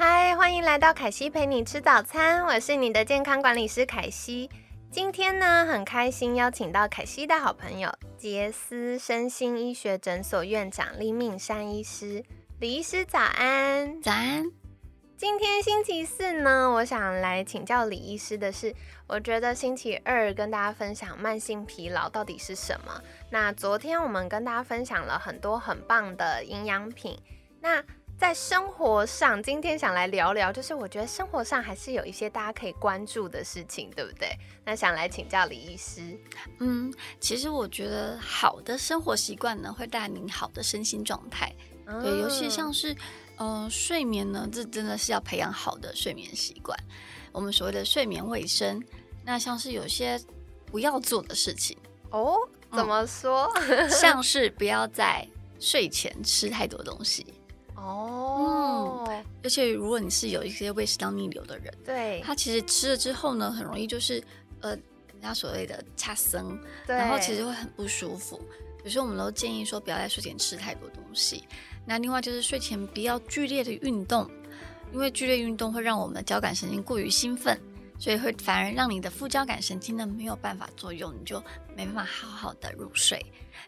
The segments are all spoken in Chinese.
嗨，欢迎来到凯西陪你吃早餐，我是你的健康管理师凯西。今天呢，很开心邀请到凯西的好朋友杰斯身心医学诊所院长李敏山医师。李医师早安，早安。今天星期四呢，我想来请教李医师的是，我觉得星期二跟大家分享慢性疲劳到底是什么。那昨天我们跟大家分享了很多很棒的营养品，那。在生活上，今天想来聊聊，就是我觉得生活上还是有一些大家可以关注的事情，对不对？那想来请教李医师。嗯，其实我觉得好的生活习惯呢，会带来您好的身心状态。对，尤其像是，呃，睡眠呢，这真的是要培养好的睡眠习惯。我们所谓的睡眠卫生，那像是有些不要做的事情哦，怎么说？像是不要在睡前吃太多东西。哦，嗯，而且如果你是有一些胃食道逆流的人，对，他其实吃了之后呢，很容易就是呃，人家所谓的差生，然后其实会很不舒服。有时候我们都建议说，不要在睡前吃太多东西。那另外就是睡前不要剧烈的运动，因为剧烈运动会让我们的交感神经过于兴奋。所以会反而让你的副交感神经呢没有办法作用，你就没办法好好的入睡。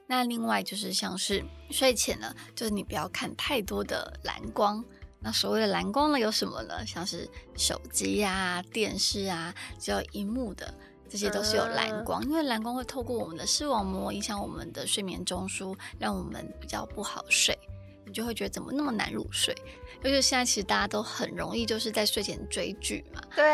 那另外就是像是睡前呢，就是你不要看太多的蓝光。那所谓的蓝光呢有什么呢？像是手机啊、电视啊，只要荧幕的，这些都是有蓝光。因为蓝光会透过我们的视网膜影响我们的睡眠中枢，让我们比较不好睡。你就会觉得怎么那么难入睡？尤其现在，其实大家都很容易就是在睡前追剧嘛。对。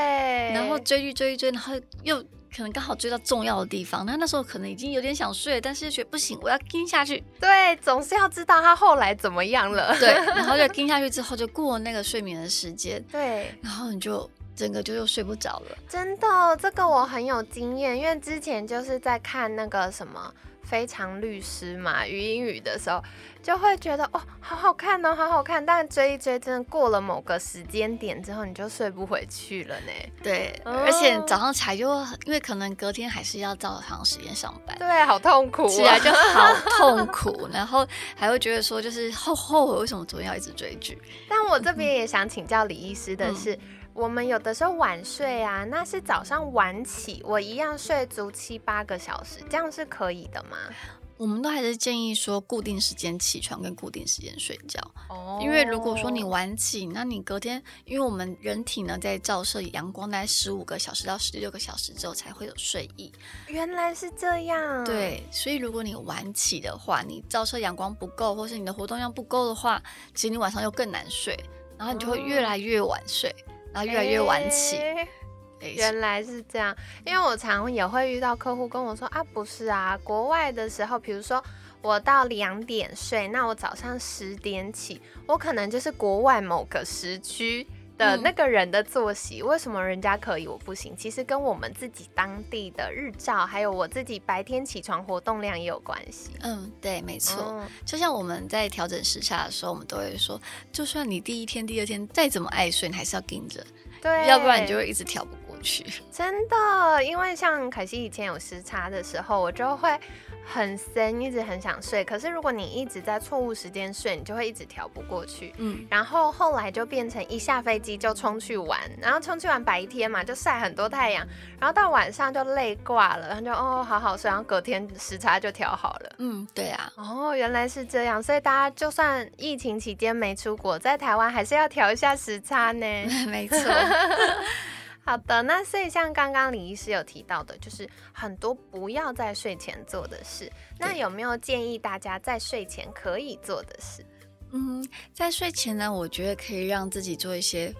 然后追剧追一追，然后又可能刚好追到重要的地方，那那时候可能已经有点想睡，但是又觉得不行，我要跟下去。对，总是要知道他后来怎么样了。对。然后就跟下去之后，就过那个睡眠的时间。对。然后你就整个就又睡不着了。真的，这个我很有经验，因为之前就是在看那个什么。非常律师嘛，语音语的时候就会觉得哦，好好看哦，好好看。但追一追，真的过了某个时间点之后，你就睡不回去了呢。对，而且早上起来就因为可能隔天还是要照常时间上班，对，好痛苦，起来就好 痛苦，然后还会觉得说就是后后悔为什么昨天要一直追剧。但我这边也想请教李医师的是。我们有的时候晚睡啊，那是早上晚起，我一样睡足七八个小时，这样是可以的吗？我们都还是建议说固定时间起床跟固定时间睡觉。哦，因为如果说你晚起，那你隔天，因为我们人体呢在照射阳光大概十五个小时到十六个小时之后才会有睡意。原来是这样。对，所以如果你晚起的话，你照射阳光不够，或是你的活动量不够的话，其实你晚上又更难睡，然后你就会越来越晚睡。然后越来越晚起，原来是这样。因为我常也会遇到客户跟我说啊，不是啊，国外的时候，比如说我到两点睡，那我早上十点起，我可能就是国外某个时区。的那个人的作息，为什么人家可以我不行？其实跟我们自己当地的日照，还有我自己白天起床活动量也有关系。嗯，对，没错。就像我们在调整时差的时候，我们都会说，就算你第一天、第二天再怎么爱睡，你还是要盯着，对，要不然你就会一直调不过去。真的，因为像凯西以前有时差的时候，我就会。很深，一直很想睡。可是如果你一直在错误时间睡，你就会一直调不过去。嗯，然后后来就变成一下飞机就冲去玩，然后冲去玩白天嘛，就晒很多太阳，然后到晚上就累挂了，然后就哦好好睡，然后隔天时差就调好了。嗯，对啊。哦，原来是这样，所以大家就算疫情期间没出国，在台湾还是要调一下时差呢。没错。好的，那所以像刚刚李医师有提到的，就是很多不要在睡前做的事。那有没有建议大家在睡前可以做的事？嗯，在睡前呢，我觉得可以让自己做一些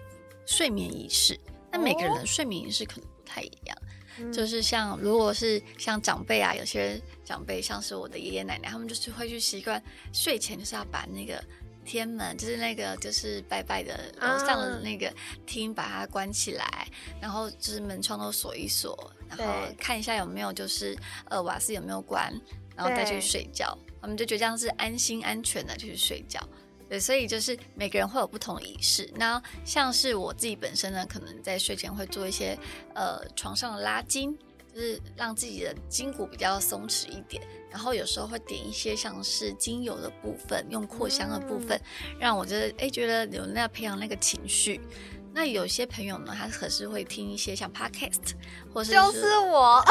睡眠仪式。那每个人的睡眠仪式可能不太一样，就是像如果是像长辈啊，有些长辈像是我的爷爷奶奶，他们就是会去习惯睡前就是要把那个天门，就是那个就是拜拜的楼上的那个厅，把它关起来，然后就是门窗都锁一锁，然后看一下有没有就是呃瓦斯有没有关，然后再去睡觉。我们就觉得这样是安心安全的去睡觉。对，所以就是每个人会有不同的仪式。那像是我自己本身呢，可能在睡前会做一些呃床上的拉筋，就是让自己的筋骨比较松弛一点。然后有时候会点一些像是精油的部分，用扩香的部分，让我觉得哎觉得有那培养那个情绪。那有些朋友呢，他可是会听一些像 podcast，或是就是我，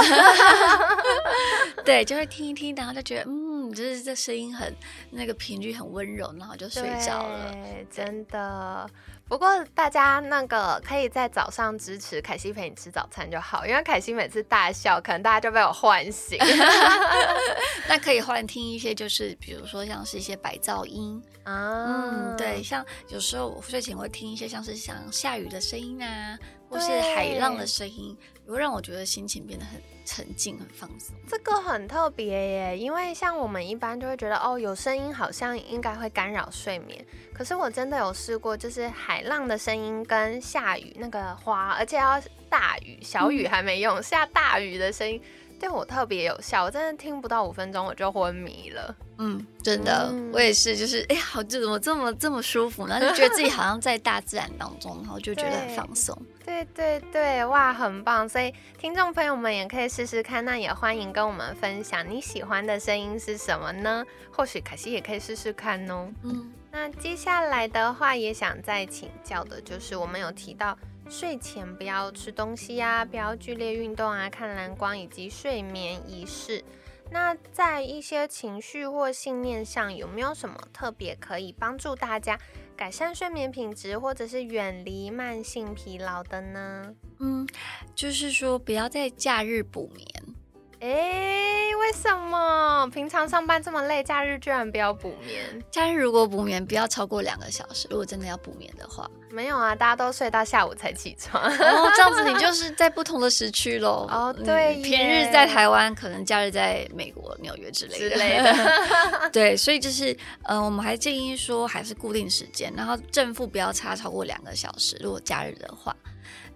对，就会听一听，然后就觉得嗯。就是这声音很那个频率很温柔，然后就睡着了。真的，不过大家那个可以在早上支持凯西陪你吃早餐就好，因为凯西每次大笑，可能大家就被我唤醒。那可以换听一些，就是比如说像是一些白噪音啊，嗯，对，像有时候我睡前会听一些像是像下雨的声音啊，或是海浪的声音，会让我觉得心情变得很。沉静很放松，这个很特别耶，因为像我们一般就会觉得哦，有声音好像应该会干扰睡眠。可是我真的有试过，就是海浪的声音跟下雨那个花，而且要大雨，小雨还没用，下大雨的声音。对我特别有效，我真的听不到五分钟我就昏迷了。嗯，真的，我也是，就是哎，好，怎么这么这么舒服呢？就觉得自己好像在大自然当中，然后就觉得很放松。对对对，哇，很棒！所以听众朋友们也可以试试看，那也欢迎跟我们分享你喜欢的声音是什么呢？或许凯西也可以试试看哦。嗯，那接下来的话也想再请教的就是，我们有提到。睡前不要吃东西呀，不要剧烈运动啊，看蓝光以及睡眠仪式。那在一些情绪或信念上，有没有什么特别可以帮助大家改善睡眠品质，或者是远离慢性疲劳的呢？嗯，就是说不要在假日补眠。哎，为什么平常上班这么累，假日居然不要补眠？假日如果补眠，不要超过两个小时。如果真的要补眠的话，没有啊，大家都睡到下午才起床。哦，这样子你就 是在不同的时区喽。哦，对，平日在台湾，可能假日在美国、纽约之类的。对，所以就是，呃，我们还建议说，还是固定时间，然后正负不要差超过两个小时。如果假日的话。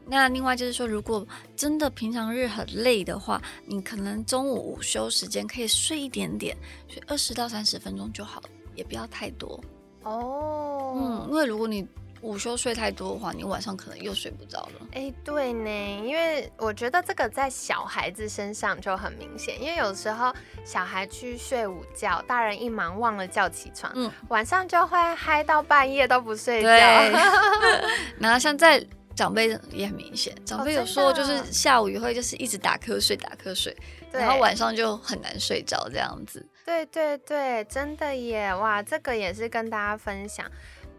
那另外就是说，如果真的平常日很累的话，你可能中午午休时间可以睡一点点，睡二十到三十分钟就好了，也不要太多哦。嗯，因为如果你午休睡太多的话，你晚上可能又睡不着了。哎，对呢，因为我觉得这个在小孩子身上就很明显，因为有时候小孩去睡午觉，大人一忙忘了叫起床，嗯，晚上就会嗨到半夜都不睡觉。然后像在长辈也很明显，长辈有时候就是下午也会就是一直打瞌睡打瞌睡，然后晚上就很难睡着这样子。对对对，真的耶！哇，这个也是跟大家分享。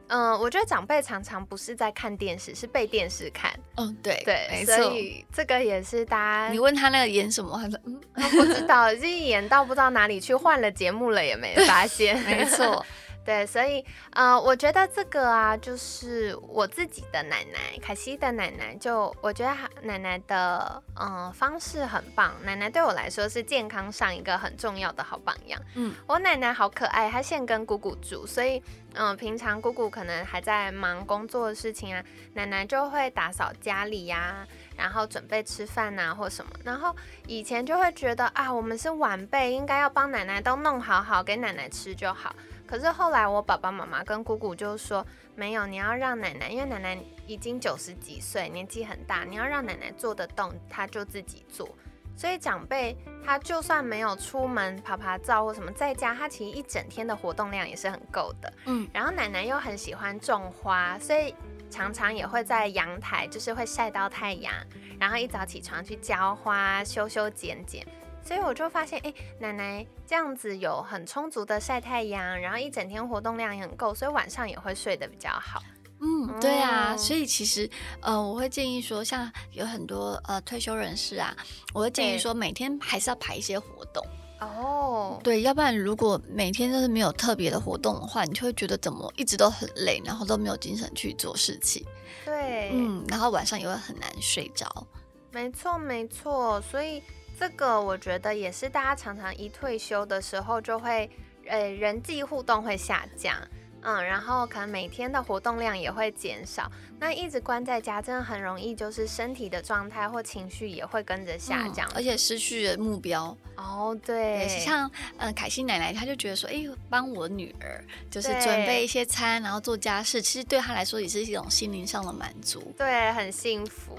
嗯，我觉得长辈常常不是在看电视，是被电视看。嗯，对对。所以这个也是大家，你问他那个演什么，他说嗯，不知道，就演到不知道哪里去，换了节目了也没发现。没错。对，所以呃，我觉得这个啊，就是我自己的奶奶，凯西的奶奶，就我觉得奶奶的嗯方式很棒。奶奶对我来说是健康上一个很重要的好榜样。嗯，我奶奶好可爱，她现跟姑姑住，所以嗯，平常姑姑可能还在忙工作的事情啊，奶奶就会打扫家里呀，然后准备吃饭呐或什么。然后以前就会觉得啊，我们是晚辈，应该要帮奶奶都弄好好，给奶奶吃就好。可是后来，我爸爸妈妈跟姑姑就说：“没有，你要让奶奶，因为奶奶已经九十几岁，年纪很大，你要让奶奶做得动，她就自己做。所以长辈他就算没有出门爬爬照或什么，在家他其实一整天的活动量也是很够的。嗯，然后奶奶又很喜欢种花，所以常常也会在阳台，就是会晒到太阳，然后一早起床去浇花、修修剪剪。”所以我就发现，哎，奶奶这样子有很充足的晒太阳，然后一整天活动量也很够，所以晚上也会睡得比较好。嗯，对啊，所以其实，呃，我会建议说，像有很多呃退休人士啊，我会建议说，每天还是要排一些活动。哦，对，要不然如果每天都是没有特别的活动的话，你就会觉得怎么一直都很累，然后都没有精神去做事情。对，嗯，然后晚上也会很难睡着。没错，没错，所以。这个我觉得也是，大家常常一退休的时候就会，呃，人际互动会下降。嗯，然后可能每天的活动量也会减少。那一直关在家，真的很容易就是身体的状态或情绪也会跟着下降，而且失去了目标。哦，对，像嗯凯西奶奶，她就觉得说，哎，帮我女儿就是准备一些餐，然后做家事，其实对她来说也是一种心灵上的满足。对，很幸福。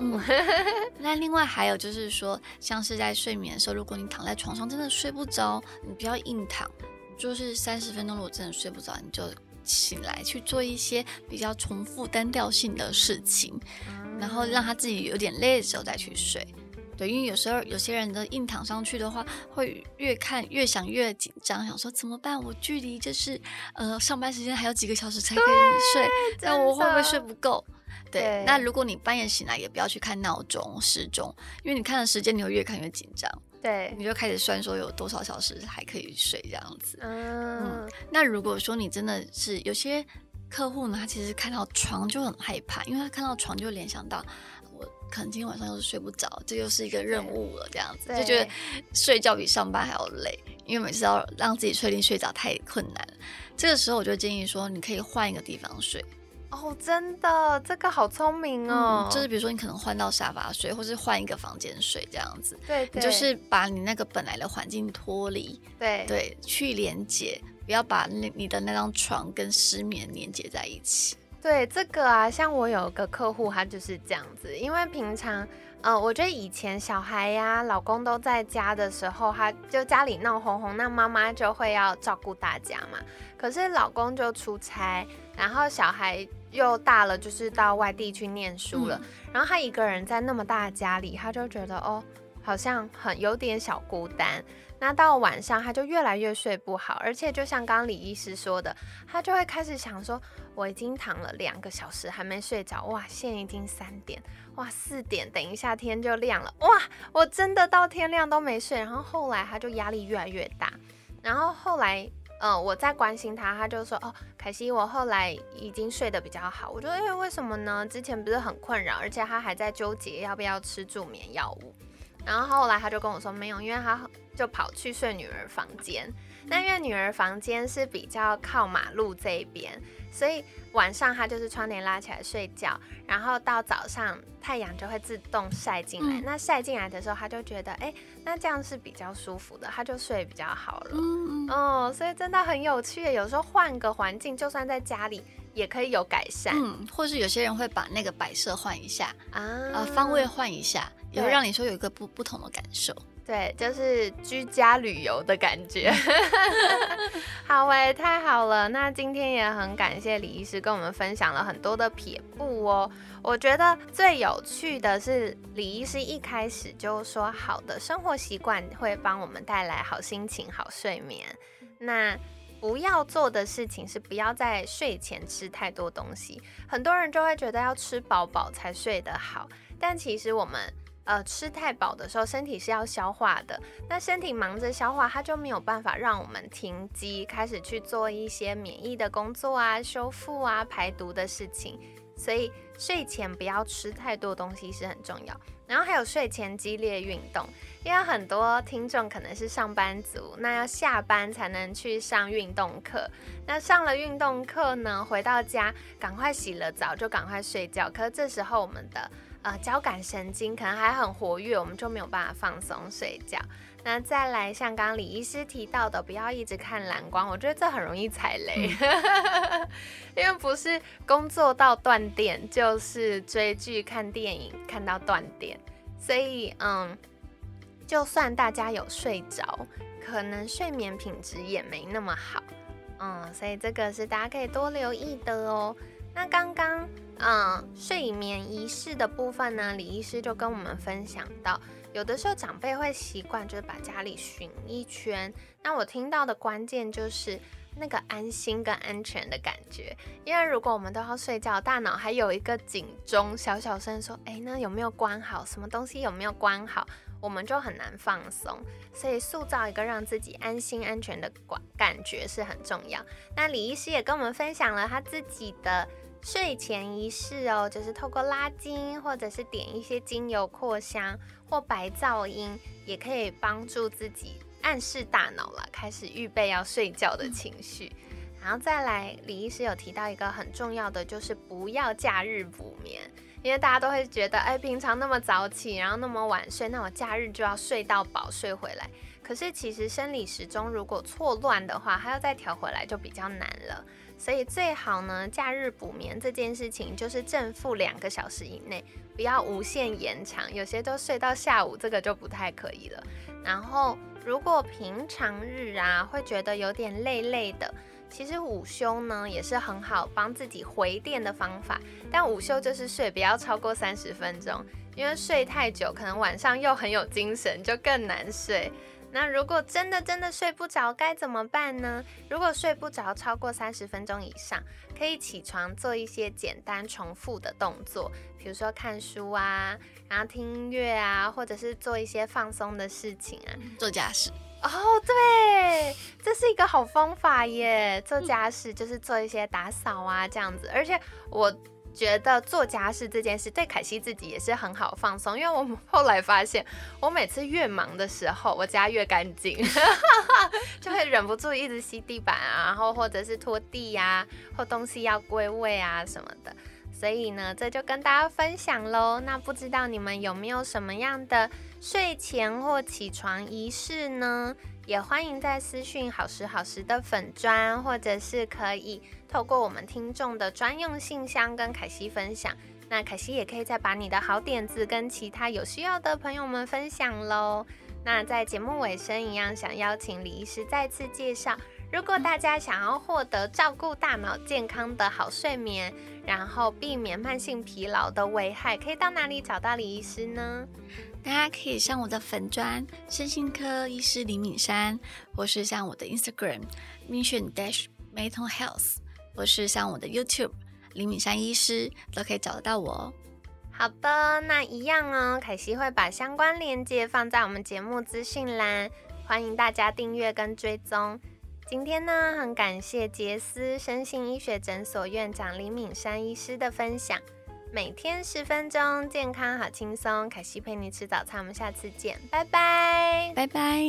那另外还有就是说，像是在睡眠的时候，如果你躺在床上真的睡不着，你不要硬躺，就是三十分钟，如果真的睡不着，你就。醒来去做一些比较重复单调性的事情，然后让他自己有点累的时候再去睡。对，因为有时候有些人的硬躺上去的话，会越看越想越紧张，想说怎么办？我距离就是呃上班时间还有几个小时才可以睡，那我会不会睡不够？对，那如果你半夜醒来，也不要去看闹钟时钟，因为你看的时间，你会越看越紧张。对，你就开始算说有多少小时还可以睡这样子。嗯，那如果说你真的是有些客户呢，他其实看到床就很害怕，因为他看到床就联想到我可能今天晚上又是睡不着，这又是一个任务了，这样子就觉得睡觉比上班还要累，因为每次要让自己确定睡着太困难。这个时候我就建议说，你可以换一个地方睡。哦，真的，这个好聪明哦！就是比如说，你可能换到沙发睡，或是换一个房间睡这样子。对，你就是把你那个本来的环境脱离，对对，去连接，不要把那你的那张床跟失眠连接在一起。对，这个啊，像我有个客户，他就是这样子，因为平常，呃，我觉得以前小孩呀、老公都在家的时候，他就家里闹哄哄，那妈妈就会要照顾大家嘛。可是老公就出差，然后小孩。又大了，就是到外地去念书了。然后他一个人在那么大的家里，他就觉得哦，好像很有点小孤单。那到晚上，他就越来越睡不好，而且就像刚刚李医师说的，他就会开始想说，我已经躺了两个小时还没睡着，哇，现在已经三点，哇，四点，等一下天就亮了，哇，我真的到天亮都没睡。然后后来他就压力越来越大，然后后来。嗯，我在关心他，他就说哦，凯西，我后来已经睡得比较好。我觉得，哎，为什么呢？之前不是很困扰，而且他还在纠结要不要吃助眠药物。然后后来他就跟我说没有，因为他就跑去睡女儿房间。那因为女儿房间是比较靠马路这边，所以晚上她就是窗帘拉起来睡觉，然后到早上太阳就会自动晒进来。那晒进来的时候，她就觉得哎。那这样是比较舒服的，她就睡比较好了。嗯哦，所以真的很有趣。有时候换个环境，就算在家里也可以有改善。嗯，或是有些人会把那个摆设换一下啊，呃，方位换一下，也会让你说有一个不不同的感受。对，就是居家旅游的感觉。好诶，太好了。那今天也很感谢李医师跟我们分享了很多的撇步哦。我觉得最有趣的是李医师一开始就说，好的生活习惯会帮我们带来好心情、好睡眠。那不要做的事情是不要在睡前吃太多东西。很多人就会觉得要吃饱饱才睡得好，但其实我们。呃，吃太饱的时候，身体是要消化的。那身体忙着消化，它就没有办法让我们停机，开始去做一些免疫的工作啊、修复啊、排毒的事情。所以睡前不要吃太多东西是很重要。然后还有睡前激烈运动，因为很多听众可能是上班族，那要下班才能去上运动课。那上了运动课呢，回到家赶快洗了澡就赶快睡觉。可是这时候我们的呃，交感神经可能还很活跃，我们就没有办法放松睡觉。那再来，像刚刚李医师提到的，不要一直看蓝光，我觉得这很容易踩雷，因为不是工作到断电，就是追剧、看电影看到断电。所以，嗯，就算大家有睡着，可能睡眠品质也没那么好。嗯，所以这个是大家可以多留意的哦。那刚刚，嗯，睡眠仪式的部分呢，李医师就跟我们分享到，有的时候长辈会习惯就是把家里巡一圈。那我听到的关键就是那个安心跟安全的感觉，因为如果我们都要睡觉，大脑还有一个警钟，小小声说，哎，那有没有关好？什么东西有没有关好？我们就很难放松。所以塑造一个让自己安心安全的感感觉是很重要。那李医师也跟我们分享了他自己的。睡前仪式哦，就是透过拉筋，或者是点一些精油扩香或白噪音，也可以帮助自己暗示大脑了，开始预备要睡觉的情绪。然后再来，李医师有提到一个很重要的，就是不要假日补眠，因为大家都会觉得，哎，平常那么早起，然后那么晚睡，那我假日就要睡到饱，睡回来。可是其实生理时钟如果错乱的话，还要再调回来就比较难了。所以最好呢，假日补眠这件事情就是正负两个小时以内，不要无限延长。有些都睡到下午，这个就不太可以了。然后如果平常日啊，会觉得有点累累的。其实午休呢也是很好帮自己回电的方法，但午休就是睡不要超过三十分钟，因为睡太久可能晚上又很有精神，就更难睡。那如果真的真的睡不着该怎么办呢？如果睡不着超过三十分钟以上，可以起床做一些简单重复的动作，比如说看书啊，然后听音乐啊，或者是做一些放松的事情啊，做家事。哦，对，这是一个好方法耶！做家事就是做一些打扫啊，这样子。而且我觉得做家事这件事对凯西自己也是很好放松，因为我后来发现，我每次越忙的时候，我家越干净，就会忍不住一直吸地板啊，然后或者是拖地呀，或东西要归位啊什么的。所以呢，这就跟大家分享喽。那不知道你们有没有什么样的睡前或起床仪式呢？也欢迎在私讯好时好时的粉砖，或者是可以透过我们听众的专用信箱跟凯西分享。那凯西也可以再把你的好点子跟其他有需要的朋友们分享喽。那在节目尾声一样，想邀请李医师再次介绍。如果大家想要获得照顾大脑健康的好睡眠，然后避免慢性疲劳的危害，可以到哪里找到李医师呢？大家可以上我的粉专身心科医师李敏山，或是上我的 Instagram Mission Dash Mental Health，或是上我的 YouTube 李敏山医师，都可以找得到我哦。好的，那一样哦，凯西会把相关链接放在我们节目资讯栏，欢迎大家订阅跟追踪。今天呢，很感谢杰斯生性医学诊所院长林敏山医师的分享。每天十分钟，健康好轻松。凯西陪你吃早餐，我们下次见，拜拜，拜拜。